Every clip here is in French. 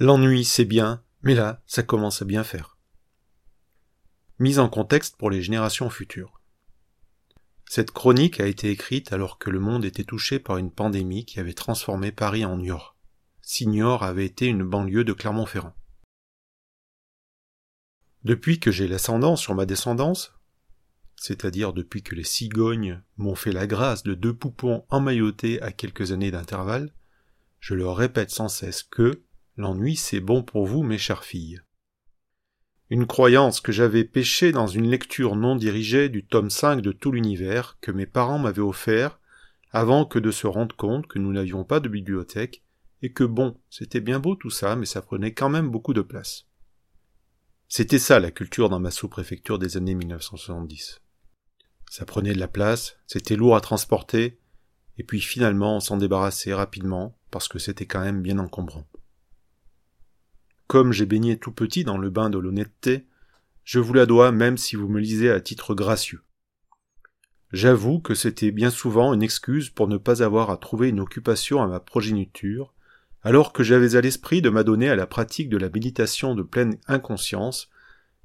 L'ennui, c'est bien, mais là, ça commence à bien faire. Mise en contexte pour les générations futures. Cette chronique a été écrite alors que le monde était touché par une pandémie qui avait transformé Paris en Niort. Si Niort avait été une banlieue de Clermont-Ferrand. Depuis que j'ai l'ascendant sur ma descendance, c'est-à-dire depuis que les cigognes m'ont fait la grâce de deux poupons emmaillotés à quelques années d'intervalle, je leur répète sans cesse que l'ennui c'est bon pour vous, mes chères filles. Une croyance que j'avais pêchée dans une lecture non dirigée du tome 5 de tout l'univers que mes parents m'avaient offert avant que de se rendre compte que nous n'avions pas de bibliothèque et que bon, c'était bien beau tout ça, mais ça prenait quand même beaucoup de place. C'était ça la culture dans ma sous-préfecture des années 1970. Ça prenait de la place, c'était lourd à transporter, et puis finalement on s'en débarrassait rapidement parce que c'était quand même bien encombrant. Comme j'ai baigné tout petit dans le bain de l'honnêteté, je vous la dois même si vous me lisez à titre gracieux. J'avoue que c'était bien souvent une excuse pour ne pas avoir à trouver une occupation à ma progéniture, alors que j'avais à l'esprit de m'adonner à la pratique de la méditation de pleine inconscience,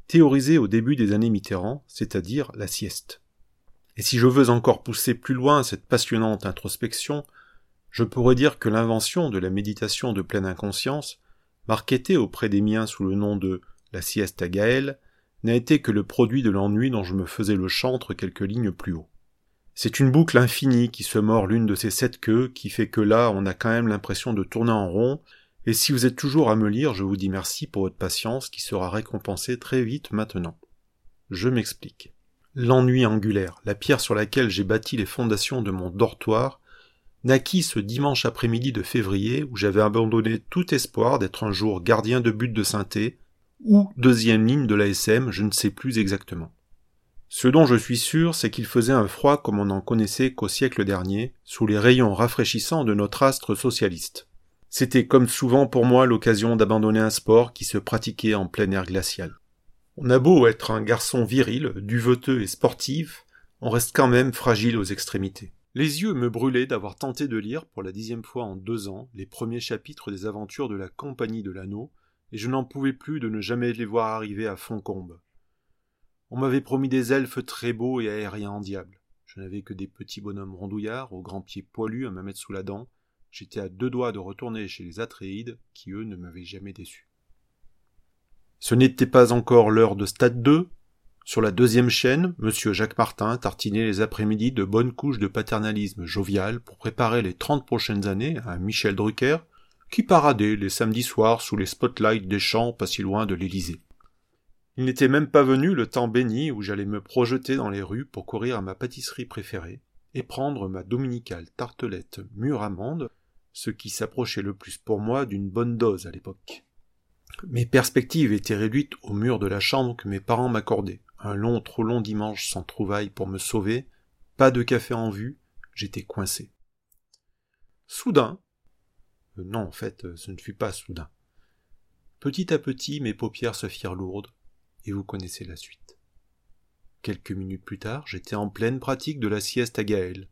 théorisée au début des années Mitterrand, c'est-à-dire la sieste. Et si je veux encore pousser plus loin cette passionnante introspection, je pourrais dire que l'invention de la méditation de pleine inconscience, marketée auprès des miens sous le nom de la sieste à Gaël, n'a été que le produit de l'ennui dont je me faisais le chantre quelques lignes plus haut. C'est une boucle infinie qui se mord l'une de ces sept queues qui fait que là on a quand même l'impression de tourner en rond, et si vous êtes toujours à me lire, je vous dis merci pour votre patience qui sera récompensée très vite maintenant. Je m'explique. L'ennui angulaire, la pierre sur laquelle j'ai bâti les fondations de mon dortoir, naquit ce dimanche après-midi de février où j'avais abandonné tout espoir d'être un jour gardien de but de synthé, ou deuxième ligne de l'ASM, je ne sais plus exactement. Ce dont je suis sûr, c'est qu'il faisait un froid comme on n'en connaissait qu'au siècle dernier, sous les rayons rafraîchissants de notre astre socialiste. C'était comme souvent pour moi l'occasion d'abandonner un sport qui se pratiquait en plein air glacial. On a beau être un garçon viril, duveteux et sportif, on reste quand même fragile aux extrémités. Les yeux me brûlaient d'avoir tenté de lire pour la dixième fois en deux ans les premiers chapitres des aventures de la Compagnie de l'Anneau, et je n'en pouvais plus de ne jamais les voir arriver à Foncombe. On m'avait promis des elfes très beaux et aériens en diable. Je n'avais que des petits bonhommes rondouillards, aux grands pieds poilus à me mettre sous la dent. J'étais à deux doigts de retourner chez les Atréides, qui eux ne m'avaient jamais déçu. Ce n'était pas encore l'heure de stade 2. Sur la deuxième chaîne, monsieur Jacques Martin tartinait les après-midi de bonnes couches de paternalisme jovial pour préparer les trente prochaines années à Michel Drucker, qui paradait les samedis soirs sous les spotlights des champs pas si loin de l'Élysée. Il n'était même pas venu le temps béni où j'allais me projeter dans les rues pour courir à ma pâtisserie préférée et prendre ma dominicale tartelette mûre amande, ce qui s'approchait le plus pour moi d'une bonne dose à l'époque. Mes perspectives étaient réduites au mur de la chambre que mes parents m'accordaient. Un long, trop long dimanche sans trouvailles pour me sauver, pas de café en vue, j'étais coincé. Soudain, euh, non, en fait, euh, ce ne fut pas soudain. Petit à petit, mes paupières se firent lourdes, et vous connaissez la suite. Quelques minutes plus tard, j'étais en pleine pratique de la sieste à Gaël.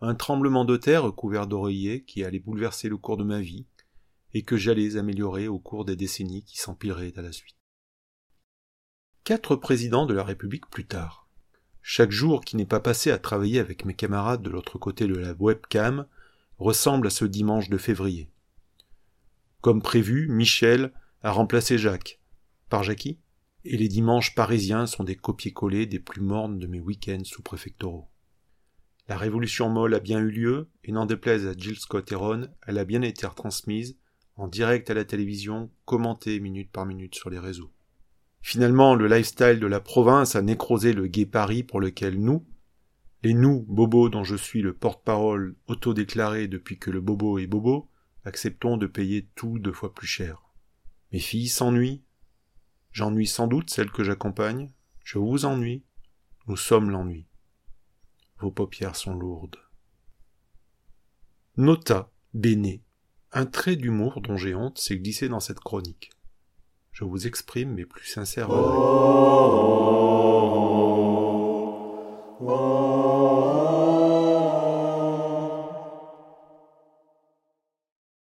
Un tremblement de terre couvert d'oreillers qui allait bouleverser le cours de ma vie, et que j'allais améliorer au cours des décennies qui s'empileraient à la suite. Quatre présidents de la République plus tard. Chaque jour qui n'est pas passé à travailler avec mes camarades de l'autre côté de la webcam ressemble à ce dimanche de février. Comme prévu, Michel a remplacé Jacques. Par Jackie? Et les dimanches parisiens sont des copier-coller des plus mornes de mes week-ends sous-préfectoraux. La révolution molle a bien eu lieu, et n'en déplaise à Jill Scott Heron, elle a bien été retransmise, en direct à la télévision, commenté minute par minute sur les réseaux. Finalement, le lifestyle de la province a nécrosé le gai Paris pour lequel nous, les nous, bobos dont je suis le porte-parole autodéclaré depuis que le bobo est bobo, acceptons de payer tout deux fois plus cher. Mes filles s'ennuient. J'ennuie sans doute celles que j'accompagne. Je vous ennuie. Nous sommes l'ennui. Vos paupières sont lourdes. Nota bene un trait d'humour dont j'ai honte s'est glissé dans cette chronique. Je vous exprime mes plus sincères regrets.